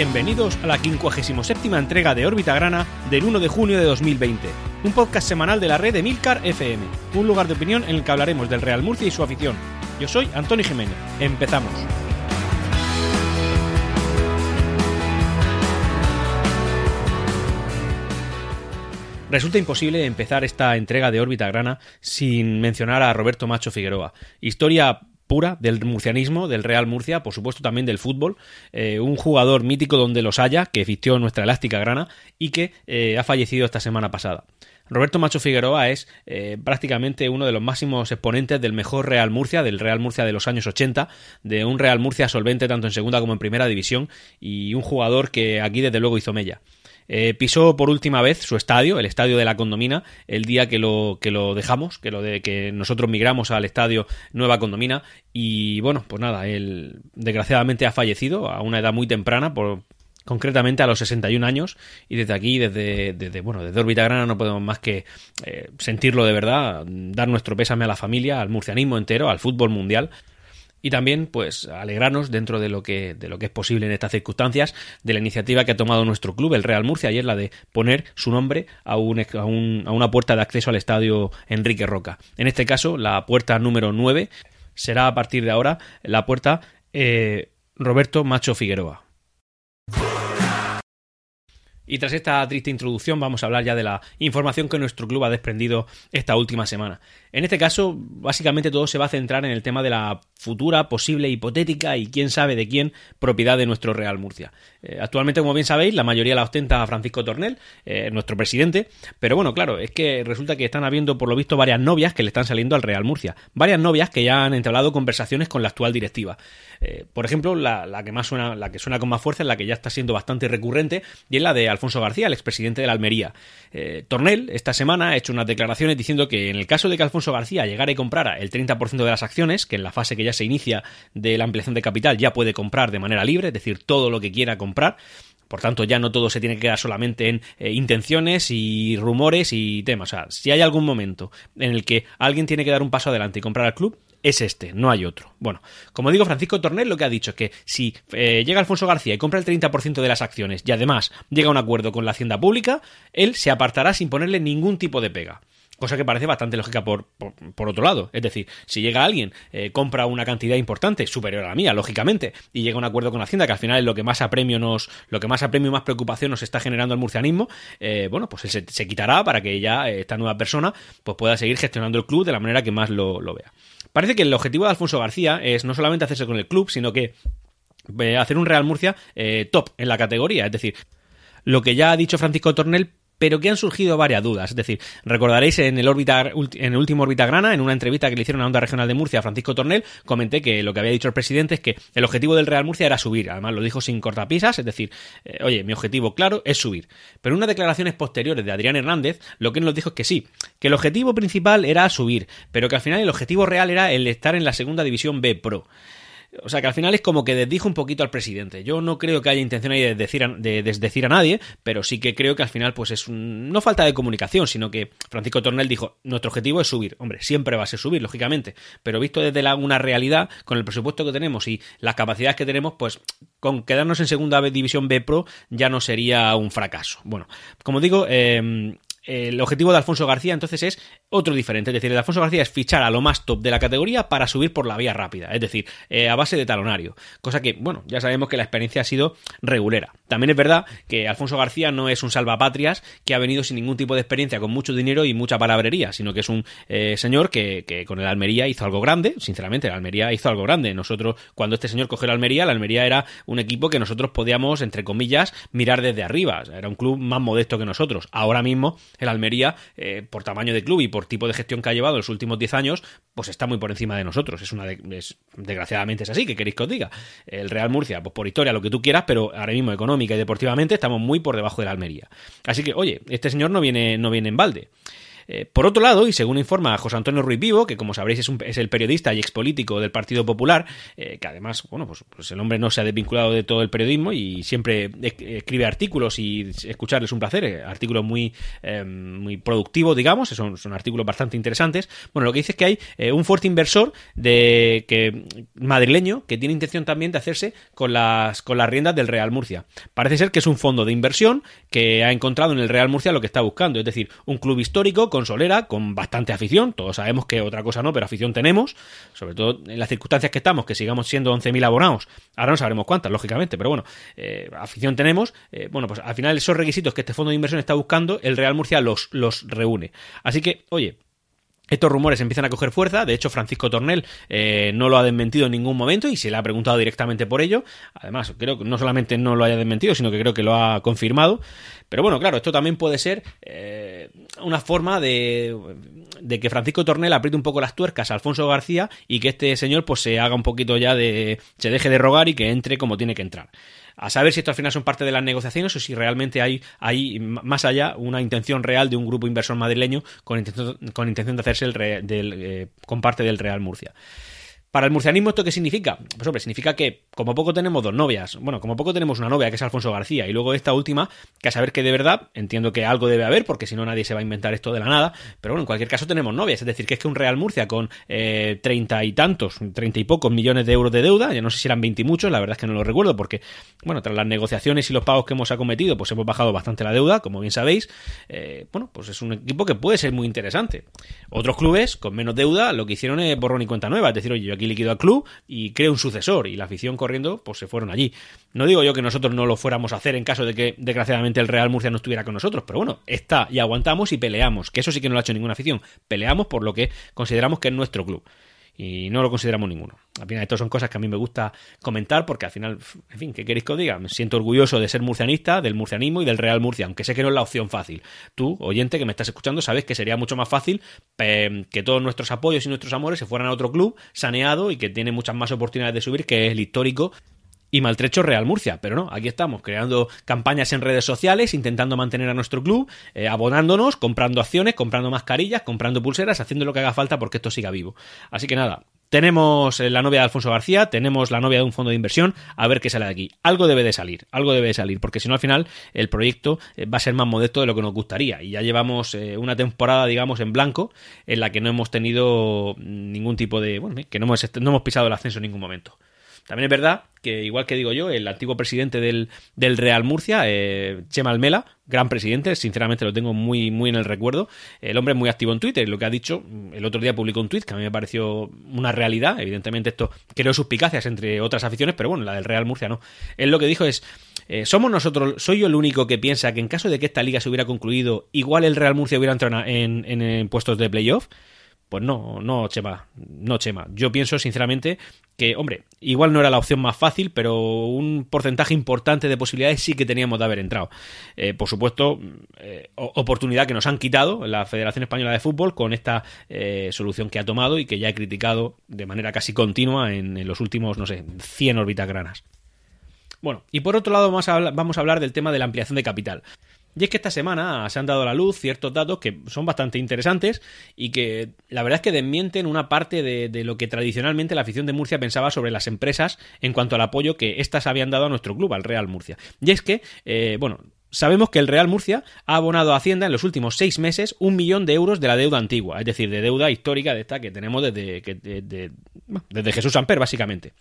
Bienvenidos a la 57 entrega de Órbita Grana del 1 de junio de 2020, un podcast semanal de la red de Milcar FM, un lugar de opinión en el que hablaremos del Real Murcia y su afición. Yo soy Antonio Jiménez. Empezamos. Resulta imposible empezar esta entrega de órbita grana sin mencionar a Roberto Macho Figueroa. Historia pura del murcianismo, del Real Murcia, por supuesto también del fútbol, eh, un jugador mítico donde los haya, que vistió nuestra elástica grana y que eh, ha fallecido esta semana pasada. Roberto Macho Figueroa es eh, prácticamente uno de los máximos exponentes del mejor Real Murcia, del Real Murcia de los años 80, de un Real Murcia solvente tanto en segunda como en primera división y un jugador que aquí desde luego hizo mella. Eh, pisó por última vez su estadio, el estadio de la Condomina, el día que lo, que lo dejamos, que, lo de, que nosotros migramos al estadio Nueva Condomina. Y bueno, pues nada, él desgraciadamente ha fallecido a una edad muy temprana, por, concretamente a los 61 años y desde aquí desde, desde bueno desde órbita grana no podemos más que eh, sentirlo de verdad dar nuestro pésame a la familia al murcianismo entero al fútbol mundial y también pues alegrarnos dentro de lo que de lo que es posible en estas circunstancias de la iniciativa que ha tomado nuestro club el Real Murcia y es la de poner su nombre a, un, a, un, a una puerta de acceso al estadio Enrique Roca. En este caso la puerta número 9 será a partir de ahora la puerta eh, Roberto Macho Figueroa y tras esta triste introducción vamos a hablar ya de la información que nuestro club ha desprendido esta última semana. En este caso, básicamente todo se va a centrar en el tema de la futura, posible, hipotética y quién sabe de quién propiedad de nuestro Real Murcia. Eh, actualmente, como bien sabéis, la mayoría la ostenta Francisco Tornel, eh, nuestro presidente, pero bueno, claro, es que resulta que están habiendo por lo visto varias novias que le están saliendo al Real Murcia. Varias novias que ya han entablado conversaciones con la actual directiva. Eh, por ejemplo, la, que más suena, la que suena con más fuerza es la que ya está siendo bastante recurrente y es la de Alfonso García, el expresidente de la Almería. Tornel, esta semana, ha hecho unas declaraciones diciendo que en el caso de que Alfonso García llegara y comprara el 30% de las acciones, que en la fase que ya se inicia de la ampliación de capital ya puede comprar de manera libre, es decir, todo lo que quiera comprar, por tanto, ya no todo se tiene que quedar solamente en eh, intenciones y rumores y temas. O sea, si hay algún momento en el que alguien tiene que dar un paso adelante y comprar al club, es este, no hay otro. Bueno, como digo, Francisco Tornel lo que ha dicho es que si eh, llega Alfonso García y compra el 30% de las acciones y además llega a un acuerdo con la Hacienda Pública, él se apartará sin ponerle ningún tipo de pega cosa que parece bastante lógica por, por, otro lado. Es decir, si llega alguien, eh, compra una cantidad importante, superior a la mía, lógicamente, y llega a un acuerdo con Hacienda, que al final es lo que más apremio nos, lo que más apremio y más preocupación nos está generando el murcianismo, eh, bueno, pues él se, quitará para que ya eh, esta nueva persona pues pueda seguir gestionando el club de la manera que más lo, vea. Parece que el objetivo de Alfonso García es no solamente hacerse con el club, sino que hacer un Real Murcia top en la categoría. Es decir, lo que ya ha dicho Francisco Tornel pero que han surgido varias dudas. Es decir, recordaréis en el, en el último órbita grana, en una entrevista que le hicieron a Onda Regional de Murcia a Francisco Tornel, comenté que lo que había dicho el presidente es que el objetivo del Real Murcia era subir. Además, lo dijo sin cortapisas, es decir, eh, oye, mi objetivo claro es subir. Pero en unas declaraciones posteriores de Adrián Hernández, lo que nos dijo es que sí, que el objetivo principal era subir, pero que al final el objetivo real era el estar en la segunda división B Pro. O sea que al final es como que desdijo un poquito al presidente. Yo no creo que haya intención ahí de, decir de desdecir a nadie, pero sí que creo que al final pues es un, no falta de comunicación, sino que Francisco Tornel dijo, nuestro objetivo es subir. Hombre, siempre va a ser subir, lógicamente, pero visto desde una realidad, con el presupuesto que tenemos y las capacidades que tenemos, pues con quedarnos en segunda división B Pro ya no sería un fracaso. Bueno, como digo, eh, el objetivo de Alfonso García entonces es otro diferente. Es decir, el Alfonso García es fichar a lo más top de la categoría para subir por la vía rápida. Es decir, eh, a base de talonario. Cosa que, bueno, ya sabemos que la experiencia ha sido regulera. También es verdad que Alfonso García no es un salvapatrias que ha venido sin ningún tipo de experiencia, con mucho dinero y mucha palabrería, sino que es un eh, señor que, que, con el Almería hizo algo grande. Sinceramente, el Almería hizo algo grande. Nosotros, cuando este señor cogió el Almería, la Almería era un equipo que nosotros podíamos, entre comillas, mirar desde arriba. era un club más modesto que nosotros. Ahora mismo el Almería, eh, por tamaño de club y por tipo de gestión que ha llevado en los últimos 10 años, pues está muy por encima de nosotros. Es una desgraciadamente es así, que queréis que os diga. El Real Murcia, pues por historia, lo que tú quieras, pero ahora mismo económica y deportivamente estamos muy por debajo de la Almería. Así que, oye, este señor no viene, no viene en balde. Por otro lado, y según informa José Antonio Ruiz Vivo, que como sabréis es, un, es el periodista y expolítico del Partido Popular, que además, bueno, pues, pues, el hombre no se ha desvinculado de todo el periodismo y siempre escribe artículos y escucharles es un placer, artículos muy, muy productivos, digamos, son, son artículos bastante interesantes. Bueno, lo que dice es que hay un fuerte inversor de que madrileño que tiene intención también de hacerse con las, con las riendas del Real Murcia. Parece ser que es un fondo de inversión que ha encontrado en el Real Murcia lo que está buscando, es decir, un club histórico con solera, con bastante afición, todos sabemos que otra cosa no, pero afición tenemos, sobre todo en las circunstancias que estamos, que sigamos siendo 11.000 abonados, ahora no sabremos cuántas, lógicamente, pero bueno, eh, afición tenemos, eh, bueno, pues al final esos requisitos que este fondo de inversión está buscando, el Real Murcia los, los reúne. Así que, oye, estos rumores empiezan a coger fuerza, de hecho Francisco Tornel eh, no lo ha desmentido en ningún momento y se le ha preguntado directamente por ello. Además, creo que no solamente no lo haya desmentido, sino que creo que lo ha confirmado. Pero bueno, claro, esto también puede ser eh, una forma de, de, que Francisco Tornel apriete un poco las tuercas a Alfonso García y que este señor pues se haga un poquito ya de... se deje de rogar y que entre como tiene que entrar a saber si esto al final son parte de las negociaciones o si realmente hay, hay más allá una intención real de un grupo inversor madrileño con intención, con intención de hacerse el del, eh, con parte del Real Murcia. Para el murcianismo, ¿esto qué significa? Pues hombre, significa que como poco tenemos dos novias. Bueno, como poco tenemos una novia, que es Alfonso García, y luego esta última, que a saber que de verdad, entiendo que algo debe haber, porque si no nadie se va a inventar esto de la nada, pero bueno, en cualquier caso tenemos novias, es decir, que es que un Real Murcia con eh, treinta y tantos, treinta y pocos millones de euros de deuda, ya no sé si eran veinte y muchos, la verdad es que no lo recuerdo, porque, bueno, tras las negociaciones y los pagos que hemos acometido, pues hemos bajado bastante la deuda, como bien sabéis, eh, bueno, pues es un equipo que puede ser muy interesante. Otros clubes con menos deuda lo que hicieron es borrón y cuenta nueva, es decir, oye, yo aquí liquido al club, y cree un sucesor y la afición corriendo pues se fueron allí. No digo yo que nosotros no lo fuéramos a hacer en caso de que desgraciadamente el Real Murcia no estuviera con nosotros, pero bueno, está y aguantamos y peleamos, que eso sí que no lo ha hecho ninguna afición. Peleamos por lo que consideramos que es nuestro club y no lo consideramos ninguno. Al final, estas son cosas que a mí me gusta comentar porque al final, en fin, ¿qué queréis que os diga? Me siento orgulloso de ser murcianista, del murcianismo y del Real Murcia, aunque sé que no es la opción fácil. Tú, oyente que me estás escuchando, sabes que sería mucho más fácil eh, que todos nuestros apoyos y nuestros amores se fueran a otro club saneado y que tiene muchas más oportunidades de subir, que es el histórico y maltrecho Real Murcia. Pero no, aquí estamos, creando campañas en redes sociales, intentando mantener a nuestro club, eh, abonándonos, comprando acciones, comprando mascarillas, comprando pulseras, haciendo lo que haga falta porque esto siga vivo. Así que nada, tenemos eh, la novia de Alfonso García, tenemos la novia de un fondo de inversión, a ver qué sale de aquí. Algo debe de salir, algo debe de salir, porque si no al final el proyecto eh, va a ser más modesto de lo que nos gustaría. Y ya llevamos una temporada, digamos, en blanco, en la que no hemos tenido ningún tipo de... bueno, que no hemos, no hemos pisado el ascenso en ningún momento. También es verdad que, igual que digo yo, el antiguo presidente del, del Real Murcia, eh, Chema Almela, gran presidente, sinceramente lo tengo muy, muy en el recuerdo. El hombre es muy activo en Twitter, lo que ha dicho, el otro día publicó un tweet que a mí me pareció una realidad. Evidentemente, esto creó suspicacias entre otras aficiones, pero bueno, la del Real Murcia no. Él lo que dijo es: eh, Somos nosotros, soy yo el único que piensa que en caso de que esta liga se hubiera concluido, igual el Real Murcia hubiera entrado en, en puestos de playoff. Pues no, no, Chema, no, Chema. Yo pienso sinceramente que, hombre, igual no era la opción más fácil, pero un porcentaje importante de posibilidades sí que teníamos de haber entrado. Eh, por supuesto, eh, oportunidad que nos han quitado la Federación Española de Fútbol con esta eh, solución que ha tomado y que ya he criticado de manera casi continua en, los últimos, no sé, 100 órbitas granas. Bueno, y por otro lado vamos a, hablar, vamos a hablar del tema de la ampliación de capital. Y es que esta semana se han dado a la luz ciertos datos que son bastante interesantes y que la verdad es que desmienten una parte de, lo que tradicionalmente la afición de Murcia pensaba sobre las empresas en cuanto al apoyo que éstas habían dado a nuestro club, al Real Murcia. Y es que, eh, bueno, Sabemos que el Real Murcia ha abonado a Hacienda en los últimos seis meses un millón de euros de la deuda antigua, es decir, de deuda histórica de esta que tenemos desde, desde Jesús Amper, básicamente.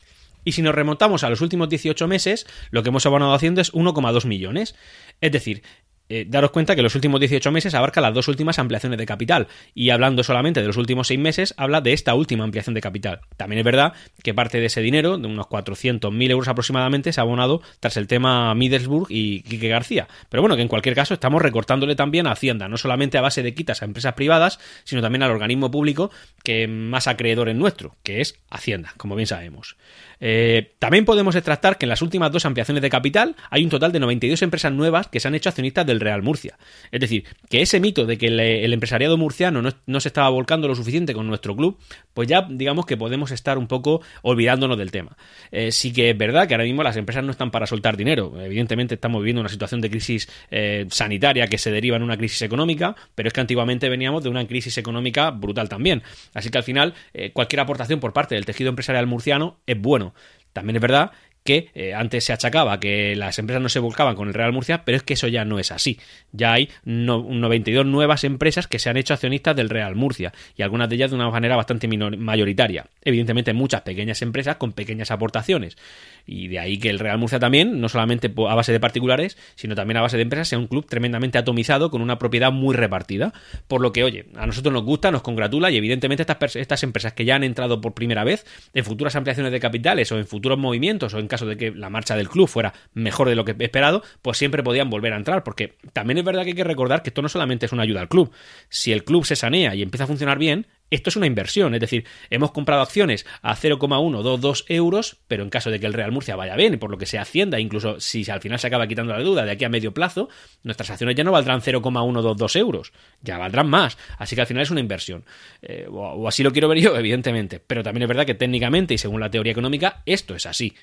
Y si nos remontamos a los últimos 18 meses, lo que hemos abonado haciendo es 1,2 millones. Es decir, eh, daros cuenta que los últimos 18 meses abarca las dos últimas ampliaciones de capital. Y hablando solamente de los últimos 6 meses, habla de esta última ampliación de capital. También es verdad que parte de ese dinero, de unos 400.000 euros aproximadamente, se ha abonado tras el tema Middlesbrough y Quique García. Pero bueno, que en cualquier caso estamos recortándole también a Hacienda, no solamente a base de quitas a empresas privadas, sino también al organismo público que más acreedor es nuestro, que es Hacienda, como bien sabemos. Eh, también podemos extractar que en las últimas dos ampliaciones de capital hay un total de 92 empresas nuevas que se han hecho accionistas del Real Murcia. Es decir, que ese mito de que el, empresariado murciano no, se estaba volcando lo suficiente con nuestro club, pues ya digamos que podemos estar un poco olvidándonos del tema. Eh, sí que es verdad que ahora mismo las empresas no están para soltar dinero. Evidentemente estamos viviendo una situación de crisis eh, sanitaria que se deriva en una crisis económica, pero es que antiguamente veníamos de una crisis económica brutal también. Así que al final eh, cualquier aportación por parte del tejido empresarial murciano es bueno. También es verdad que eh, antes se achacaba que las empresas no se volcaban con el Real Murcia, pero es que eso ya no es así. Ya hay 92 nuevas empresas que se han hecho accionistas del Real Murcia y algunas de ellas de una manera bastante mayoritaria. Evidentemente muchas pequeñas empresas con pequeñas aportaciones. Y de ahí que el Real Murcia también, no solamente a base de particulares, sino también a base de empresas, sea un club tremendamente atomizado con una propiedad muy repartida. Por lo que, oye, a nosotros nos gusta, nos congratula y evidentemente estas, estas empresas que ya han entrado por primera vez en futuras ampliaciones de capitales o en futuros movimientos o en caso de que la marcha del club fuera mejor de lo que esperado, pues siempre podían volver a entrar. Porque también es verdad que hay que recordar que esto no solamente es una ayuda al club. Si el club se sanea y empieza a funcionar bien, esto es una inversión, es decir, hemos comprado acciones a 0,122 euros, pero en caso de que el Real Murcia vaya bien, por lo que se Hacienda, incluso si al final se acaba quitando la duda de aquí a medio plazo, nuestras acciones ya no valdrán 0,122 euros, ya valdrán más. Así que al final es una inversión. Eh, o así lo quiero ver yo, evidentemente. Pero también es verdad que técnicamente y según la teoría económica, esto es así.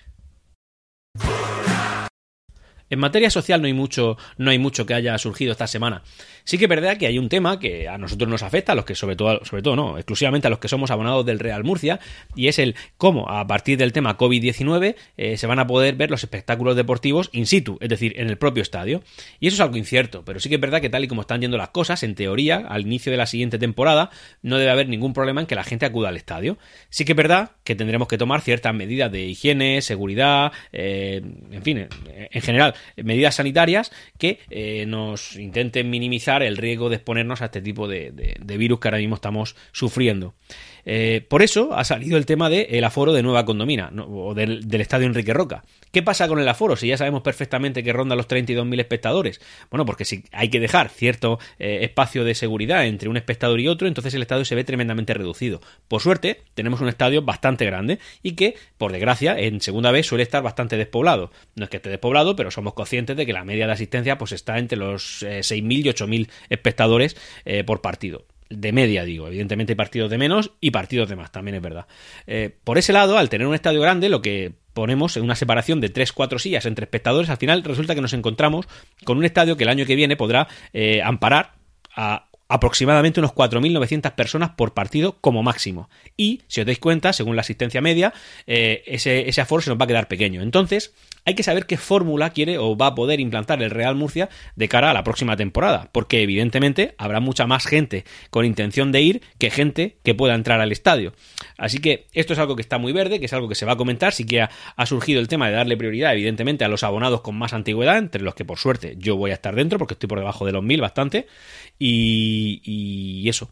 En materia social no hay mucho, no hay mucho que haya surgido esta semana. Sí que es verdad que hay un tema que a nosotros nos afecta, a los que sobre todo, sobre todo no, exclusivamente a los que somos abonados del Real Murcia, y es el cómo a partir del tema COVID-19 eh, se van a poder ver los espectáculos deportivos in situ, es decir, en el propio estadio. Y eso es algo incierto, pero sí que es verdad que tal y como están yendo las cosas, en teoría, al inicio de la siguiente temporada, no debe haber ningún problema en que la gente acuda al estadio. Sí que es verdad que tendremos que tomar ciertas medidas de higiene, seguridad, eh, en fin, en general, medidas sanitarias que eh, nos intenten minimizar el riesgo de exponernos a este tipo de, virus que ahora mismo estamos sufriendo. Eh, por eso ha salido el tema del aforo de Nueva Condomina o del, estadio Enrique Roca. ¿Qué pasa con el aforo? Si ya sabemos perfectamente que ronda los 32.000 espectadores. Bueno, porque si hay que dejar cierto eh, espacio de seguridad entre un espectador y otro, entonces el estadio se ve tremendamente reducido. Por suerte, tenemos un estadio bastante grande y que, por desgracia, en segunda vez suele estar bastante despoblado. No es que esté despoblado, pero somos conscientes de que la media de asistencia pues está entre los 6.000 eh, y 8.000 espectadores por partido de media, digo. Evidentemente partidos de menos y partidos de más, también es verdad. Eh, por ese lado, al tener un estadio grande, lo que ponemos en una separación de 3-4 sillas entre espectadores, al final resulta que nos encontramos con un estadio que el año que viene podrá eh, amparar a aproximadamente unos 4.900 personas por partido como máximo. Y, si os dais cuenta, según la asistencia media, eh, ese, ese aforo se nos va a quedar pequeño. Entonces, hay que saber qué fórmula quiere o va a poder implantar el Real Murcia de cara a la próxima temporada, porque evidentemente habrá mucha más gente con intención de ir que gente que pueda entrar al estadio. Así que esto es algo que está muy verde, que es algo que se va a comentar, sí que ha, surgido el tema de darle prioridad evidentemente a los abonados con más antigüedad, entre los que por suerte yo voy a estar dentro, porque estoy por debajo de los mil bastante, y, y eso.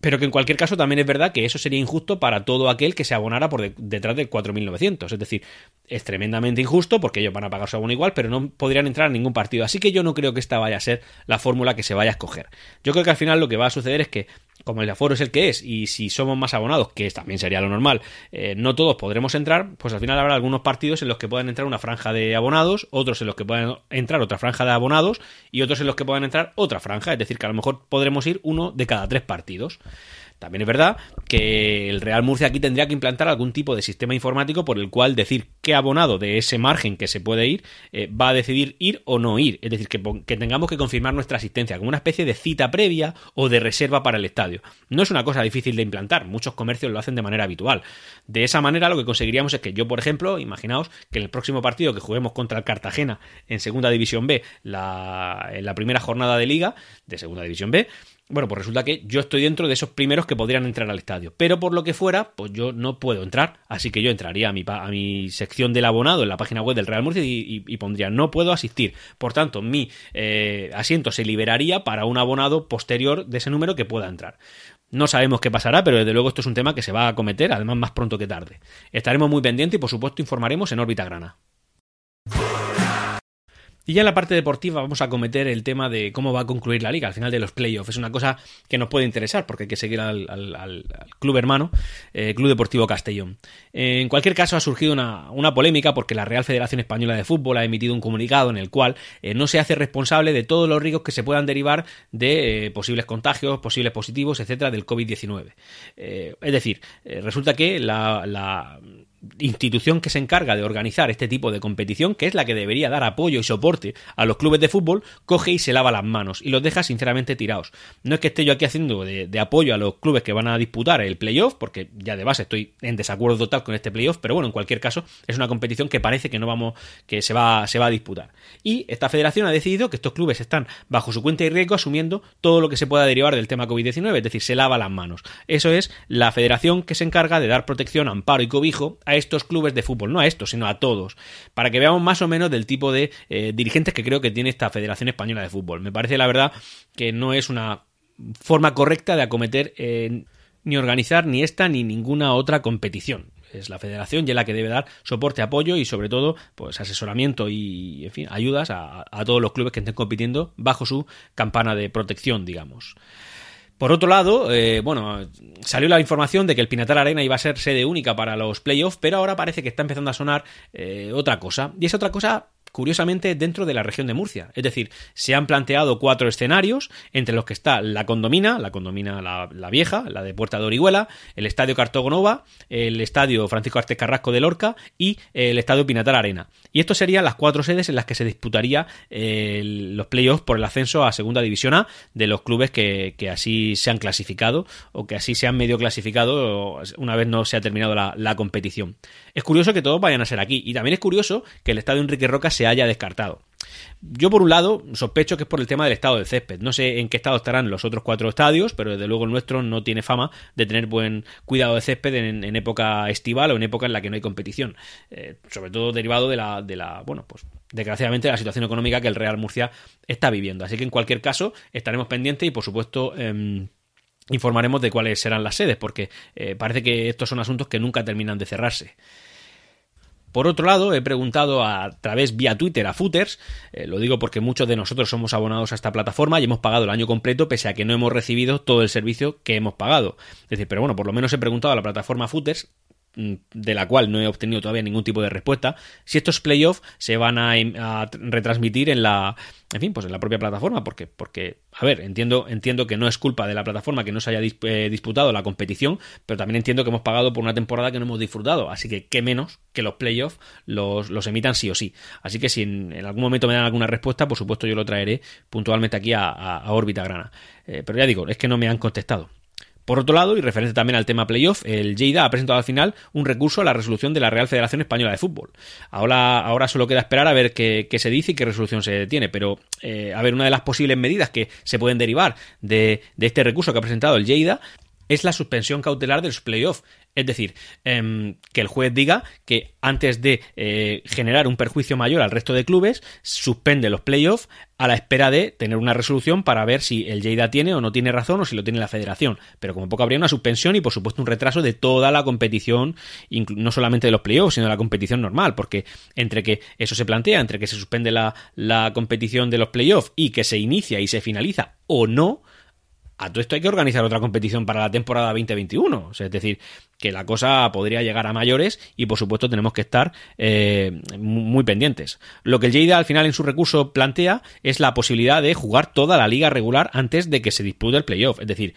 Pero que en cualquier caso también es verdad que eso sería injusto para todo aquel que se abonara por detrás del 4.900. Es decir, es tremendamente injusto porque ellos van a pagar su abono igual, pero no podrían entrar a ningún partido. Así que yo no creo que esta vaya a ser la fórmula que se vaya a escoger. Yo creo que al final lo que va a suceder es que como el aforo es el que es y si somos más abonados, que también sería lo normal, eh, no todos podremos entrar, pues al final habrá algunos partidos en los que puedan entrar una franja de abonados, otros en los que puedan entrar otra franja de abonados y otros en los que puedan entrar otra franja, es decir, que a lo mejor podremos ir uno de cada tres partidos. También es verdad que el Real Murcia aquí tendría que implantar algún tipo de sistema informático por el cual decir qué abonado de ese margen que se puede ir eh, va a decidir ir o no ir. Es decir, que, tengamos que confirmar nuestra asistencia como una especie de cita previa o de reserva para el estadio. No es una cosa difícil de implantar, muchos comercios lo hacen de manera habitual. De esa manera lo que conseguiríamos es que yo, por ejemplo, imaginaos que en el próximo partido que juguemos contra el Cartagena en Segunda División B, la, en la primera jornada de liga de Segunda División B, bueno, pues resulta que yo estoy dentro de esos primeros que podrían entrar al estadio. Pero por lo que fuera, pues yo no puedo entrar. Así que yo entraría a mi, a mi sección del abonado en la página web del Real Murcia y, pondría no puedo asistir. Por tanto, mi eh, asiento se liberaría para un abonado posterior de ese número que pueda entrar. No sabemos qué pasará, pero desde luego esto es un tema que se va a acometer, además más pronto que tarde. Estaremos muy pendientes y por supuesto informaremos en órbita grana. Y ya en la parte deportiva vamos a cometer el tema de cómo va a concluir la liga al final de los playoffs. Es una cosa que nos puede interesar porque hay que seguir al, club hermano, eh, Club Deportivo Castellón. en cualquier caso ha surgido una, polémica porque la Real Federación Española de Fútbol ha emitido un comunicado en el cual eh, no se hace responsable de todos los riesgos que se puedan derivar de eh, posibles contagios, posibles positivos, etcétera, del COVID-19. es decir, resulta que la institución que se encarga de organizar este tipo de competición, que es la que debería dar apoyo y soporte a los clubes de fútbol, coge y se lava las manos y los deja sinceramente tirados. No es que esté yo aquí haciendo de, apoyo a los clubes que van a disputar el playoff, porque ya de base estoy en desacuerdo total con este playoff, pero bueno, en cualquier caso es una competición que parece que no vamos, que se va, se va a disputar. Y esta federación ha decidido que estos clubes están bajo su cuenta y riesgo asumiendo todo lo que se pueda derivar del tema COVID-19, es decir, se lava las manos. Eso es la federación que se encarga de dar protección, amparo y cobijo a estos clubes de fútbol, no a estos, sino a todos, para que veamos más o menos del tipo de eh, dirigentes que creo que tiene esta Federación Española de Fútbol. Me parece la verdad que no es una forma correcta de acometer eh, ni organizar ni esta ni ninguna otra competición es la federación y la que debe dar soporte, apoyo y sobre todo pues asesoramiento y en fin, ayudas a, a, todos los clubes que estén compitiendo bajo su campana de protección, digamos. Por otro lado, eh, bueno, salió la información de que el Pinatar Arena iba a ser sede única para los playoffs, pero ahora parece que está empezando a sonar eh, otra cosa. Y esa otra cosa curiosamente dentro de la región de Murcia. Es decir, se han planteado cuatro escenarios, entre los que está la condomina, la condomina la, vieja, la de Puerta de Orihuela, el Estadio Cartogonova, el Estadio Francisco Artes Carrasco de Lorca y el Estadio Pinatar Arena. Y estos serían las cuatro sedes en las que se disputaría eh, los playoffs por el ascenso a Segunda División A de los clubes que, así se han clasificado o que así se han medio clasificado una vez no se ha terminado la, la competición. Es curioso que todos vayan a ser aquí y también es curioso que el Estadio Enrique Roca se haya descartado. Yo, por un lado, sospecho que es por el tema del estado del césped. No sé en qué estado estarán los otros cuatro estadios, pero desde luego el nuestro no tiene fama de tener buen cuidado de césped en, época estival o en época en la que no hay competición. Eh, sobre todo derivado de la, de la, bueno, pues desgraciadamente la situación económica que el Real Murcia está viviendo. Así que en cualquier caso estaremos pendientes y por supuesto em, informaremos de cuáles serán las sedes, porque eh, parece que estos son asuntos que nunca terminan de cerrarse. Por otro lado, he preguntado a través vía Twitter a Footers, eh, lo digo porque muchos de nosotros somos abonados a esta plataforma y hemos pagado el año completo pese a que no hemos recibido todo el servicio que hemos pagado. Es decir, pero bueno, por lo menos he preguntado a la plataforma Footers de la cual no he obtenido todavía ningún tipo de respuesta, si estos playoffs se van a, retransmitir en la, en fin, pues en la propia plataforma, porque, porque, a ver, entiendo, entiendo que no es culpa de la plataforma que no se haya eh, disputado la competición, pero también entiendo que hemos pagado por una temporada que no hemos disfrutado, así que qué menos que los playoffs los, los emitan sí o sí. Así que si en, algún momento me dan alguna respuesta, por supuesto yo lo traeré puntualmente aquí a, a, órbita grana. Eh, pero ya digo, es que no me han contestado. Por otro lado, y referente también al tema playoff, el Lleida ha presentado al final un recurso a la resolución de la Real Federación Española de Fútbol. Ahora, ahora solo queda esperar a ver qué, se dice y qué resolución se tiene, pero eh, a ver, una de las posibles medidas que se pueden derivar de, este recurso que ha presentado el Lleida es la suspensión cautelar de los playoffs. Es decir, em, que el juez diga que antes de eh, generar un perjuicio mayor al resto de clubes, suspende los playoffs a la espera de tener una resolución para ver si el Lleida tiene o no tiene razón o si lo tiene la federación. Pero como poco habría una suspensión y por supuesto un retraso de toda la competición, no solamente de los playoffs, sino de la competición normal, porque entre que eso se plantea, entre que se suspende la, la competición de los playoffs y que se inicia y se finaliza o no, a todo esto hay que organizar otra competición para la temporada 2021. es decir, que la cosa podría llegar a mayores y por supuesto tenemos que estar eh, muy pendientes. Lo que el Lleida al final en su recurso plantea es la posibilidad de jugar toda la liga regular antes de que se dispute el playoff. Es decir,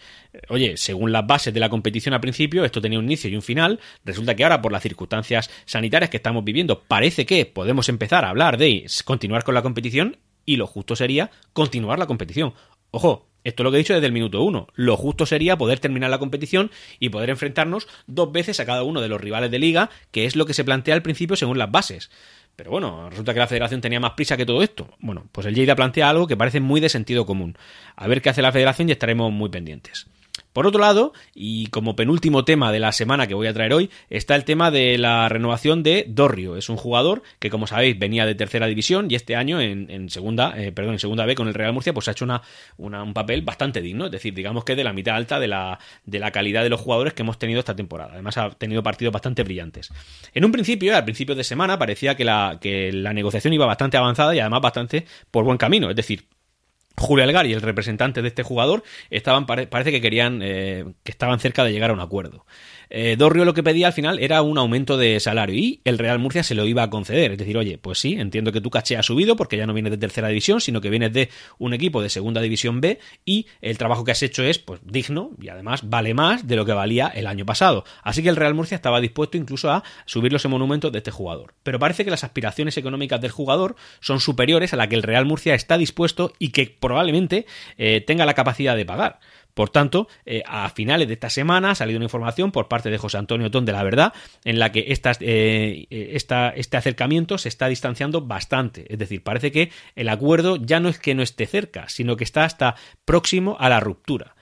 oye, según las bases de la competición al principio, esto tenía un inicio y un final. Resulta que ahora, por las circunstancias sanitarias que estamos viviendo, parece que podemos empezar a hablar de continuar con la competición y lo justo sería continuar la competición. Ojo, esto es lo que he dicho desde el minuto uno. Lo justo sería poder terminar la competición y poder enfrentarnos dos veces a cada uno de los rivales de liga, que es lo que se plantea al principio según las bases. Pero bueno, resulta que la federación tenía más prisa que todo esto. Bueno, pues el Lleida plantea algo que parece muy de sentido común. A ver qué hace la federación y estaremos muy pendientes. Por otro lado, y como penúltimo tema de la semana que voy a traer hoy, está el tema de la renovación de Dorrio. Es un jugador que, como sabéis, venía de tercera división y este año en, segunda, eh, perdón, en segunda B con el Real Murcia, pues ha hecho una, un papel bastante digno. Es decir, digamos que de la mitad alta de la, de la calidad de los jugadores que hemos tenido esta temporada. Además, ha tenido partidos bastante brillantes. En un principio, al principio de semana, parecía que la, que la negociación iba bastante avanzada y además bastante por buen camino. Es decir, Julio Algar y el representante de este jugador estaban parece que querían eh, que estaban cerca de llegar a un acuerdo. Eh, Dorrio lo que pedía al final era un aumento de salario y el Real Murcia se lo iba a conceder. Es decir, oye, pues sí, entiendo que tu caché ha subido porque ya no vienes de tercera división, sino que vienes de un equipo de segunda división B y el trabajo que has hecho es pues digno y además vale más de lo que valía el año pasado. Así que el Real Murcia estaba dispuesto incluso a subir los monumentos de este jugador. Pero parece que las aspiraciones económicas del jugador son superiores a la que el Real Murcia está dispuesto y que probablemente eh, tenga la capacidad de pagar. Por tanto, eh, a finales de esta semana ha salido una información por parte de José Antonio Ton de la Verdad en la que eh, esta, este acercamiento se está distanciando bastante. Es decir, parece que el acuerdo ya no es que no esté cerca, sino que está hasta próximo a la ruptura.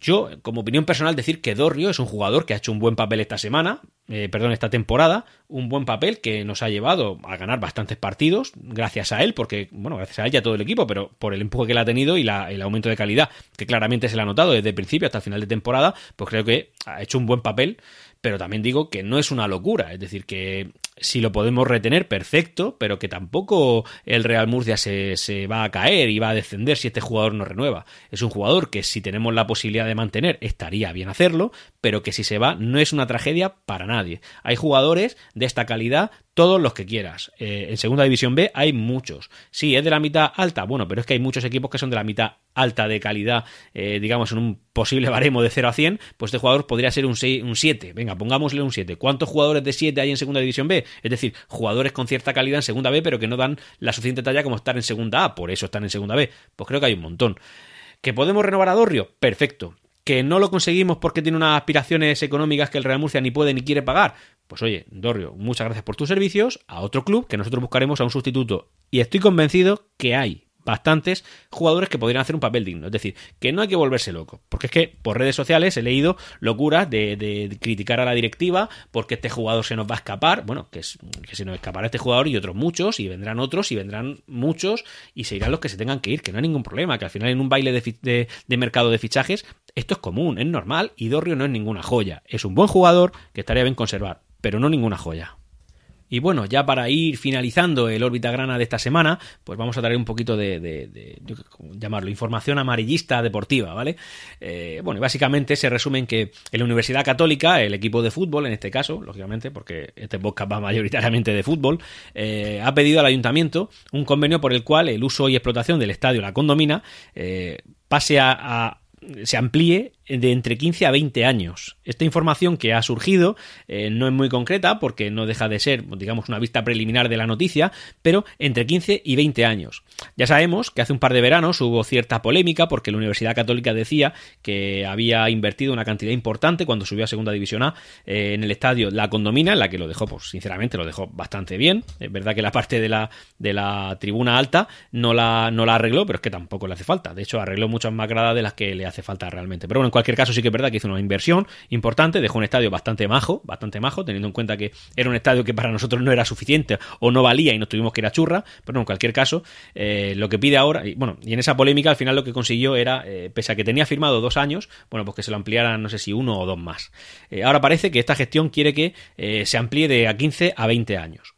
Yo, como opinión personal, decir que Dorrio es un jugador que ha hecho un buen papel esta semana, eh, perdón, esta temporada, un buen papel que nos ha llevado a ganar bastantes partidos, gracias a él, porque, bueno, gracias a él y a todo el equipo, pero por el empuje que él ha tenido y el aumento de calidad, que claramente se le ha notado desde el principio hasta el final de temporada, pues creo que ha hecho un buen papel pero también digo que no es una locura, es decir, que si lo podemos retener, perfecto, pero que tampoco el Real Murcia se, se, va a caer y va a descender si este jugador no renueva. Es un jugador que si tenemos la posibilidad de mantener, estaría bien hacerlo, pero que si se va no es una tragedia para nadie. Hay jugadores de esta calidad todos los que quieras. Eh, en segunda división B hay muchos. Sí, es de la mitad alta, bueno, pero es que hay muchos equipos que son de la mitad alta de calidad, eh, digamos, en un posible baremo de 0 a 100, pues este jugador podría ser un, un 7. Venga, pongámosle un 7. ¿Cuántos jugadores de 7 hay en segunda división B? Es decir, jugadores con cierta calidad en segunda B, pero que no dan la suficiente talla como estar en segunda A, por eso están en segunda B. Pues creo que hay un montón. ¿Que podemos renovar a Dorrio? Perfecto que no lo conseguimos porque tiene unas aspiraciones económicas que el Real Murcia ni puede ni quiere pagar. Pues oye, Dorrio, muchas gracias por tus servicios, a otro club que nosotros buscaremos a un sustituto. Y estoy convencido que hay bastantes jugadores que podrían hacer un papel digno. Es decir, que no hay que volverse loco. Porque es que por redes sociales he leído locuras de, criticar a la directiva porque este jugador se nos va a escapar. Bueno, que, se nos escapará este jugador y otros muchos, y vendrán otros, y vendrán muchos, y se irán los que se tengan que ir, que no hay ningún problema. Que al final en un baile de, de mercado de fichajes esto es común, es normal, y Dorrio no es ninguna joya. Es un buen jugador que estaría bien conservar, pero no ninguna joya. Y bueno, ya para ir finalizando el órbita grana de esta semana, pues vamos a traer un poquito de, llamarlo, información amarillista deportiva, ¿vale? Eh, bueno, básicamente se resume en que en la Universidad Católica, el equipo de fútbol, en este caso, lógicamente, porque este podcast va mayoritariamente de fútbol, eh, ha pedido al ayuntamiento un convenio por el cual el uso y explotación del estadio La Condomina eh, pase a se amplíe de entre 15 a 20 años. Esta información que ha surgido eh, no es muy concreta porque no deja de ser, digamos, una vista preliminar de la noticia, pero entre 15 y 20 años. Ya sabemos que hace un par de veranos hubo cierta polémica porque la Universidad Católica decía que había invertido una cantidad importante cuando subió a Segunda División A eh, en el estadio La Condomina, en la que lo dejó, pues sinceramente lo dejó bastante bien. Es verdad que la parte de la, de la tribuna alta no la, no la arregló, pero es que tampoco le hace falta. De hecho, arregló muchas más gradas de las que le hace falta realmente. Pero bueno, en cualquier caso sí que es verdad que hizo una inversión importante, dejó un estadio bastante majo, bastante majo, teniendo en cuenta que era un estadio que para nosotros no era suficiente o no valía y nos tuvimos que ir a churra, pero en cualquier caso, eh, lo que pide ahora, y bueno, y en esa polémica al final lo que consiguió era, eh, pese a que tenía firmado dos años, bueno, pues que se lo ampliaran, no sé si uno o dos más. Eh, ahora parece que esta gestión quiere que se amplíe de a 15 a 20 años.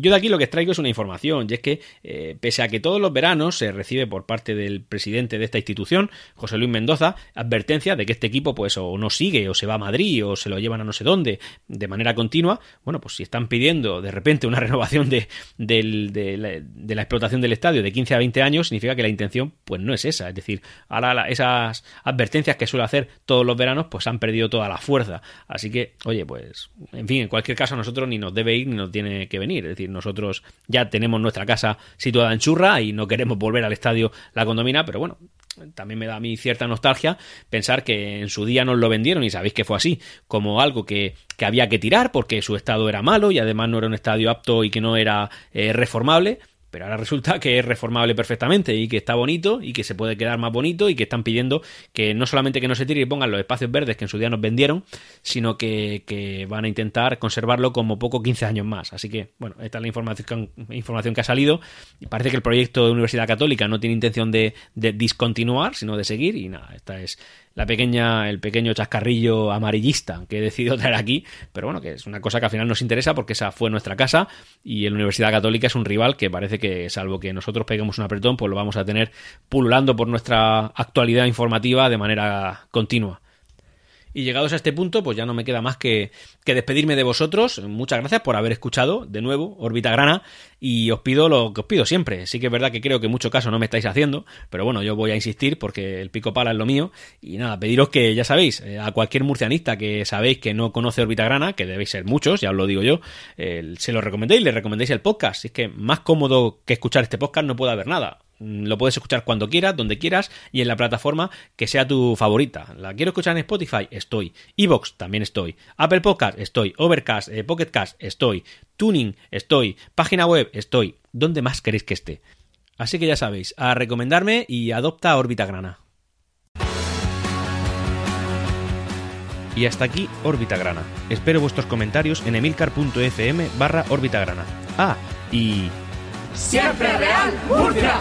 Yo de aquí lo que traigo es una información, y es que, eh, pese a que todos los veranos se recibe por parte del presidente de esta institución, José Luis Mendoza, advertencia de que este equipo, pues, o no sigue, o se va a Madrid, o se lo llevan a no sé dónde, de manera continua, bueno, pues si están pidiendo de repente una renovación de, la, explotación del estadio de 15 a 20 años, significa que la intención, pues, no es esa. Es decir, ahora esas advertencias que suele hacer todos los veranos, pues han perdido toda la fuerza. Así que, oye, pues, en fin, en cualquier caso, a nosotros ni nos debe ir ni nos tiene que venir. Es decir, nosotros ya tenemos nuestra casa situada en Churra y no queremos volver al estadio La Condomina, pero bueno, también me da a mí cierta nostalgia pensar que en su día nos lo vendieron y sabéis que fue así, como algo que, había que tirar porque su estado era malo y además no era un estadio apto y que no era eh, reformable pero ahora resulta que es reformable perfectamente y que está bonito y que se puede quedar más bonito y que están pidiendo que no solamente que no se tire y pongan los espacios verdes que en su día nos vendieron, sino que, van a intentar conservarlo como poco 15 años más. Así que, bueno, esta es la información, información que ha salido y parece que el proyecto de Universidad Católica no tiene intención de, de discontinuar, sino de seguir y nada, esta es la pequeña, el pequeño chascarrillo amarillista que he decidido traer aquí, pero bueno, que es una cosa que al final nos interesa porque esa fue nuestra casa y la Universidad Católica es un rival que parece que, salvo que nosotros peguemos un apretón, pues lo vamos a tener pululando por nuestra actualidad informativa de manera continua. Y llegados a este punto, pues ya no me queda más que, que, despedirme de vosotros. Muchas gracias por haber escuchado de nuevo Órbita Grana y os pido lo que os pido siempre. Sí que es verdad que creo que mucho caso no me estáis haciendo, pero bueno, yo voy a insistir porque el pico pala es lo mío. Y nada, pediros que ya sabéis, eh, a cualquier murcianista que sabéis que no conoce Órbita Grana, que debéis ser muchos, ya os lo digo yo, se lo recomendéis, le recomendéis el podcast. Es que más cómodo que escuchar este podcast no puede haber nada Mm, lo puedes escuchar cuando quieras, donde quieras y en la plataforma que sea tu favorita. ¿La quiero escuchar en Spotify? Estoy. Evox también estoy. Apple Podcast estoy. Overcast, eh, Pocketcast estoy. Tuning estoy. Página web estoy. ¿Dónde más queréis que esté? Así que ya sabéis, a recomendarme y adopta órbita grana. Y hasta aquí órbita grana. Espero vuestros comentarios en emilcar.fm barra órbita grana. Ah, y Siempre Real Murcia.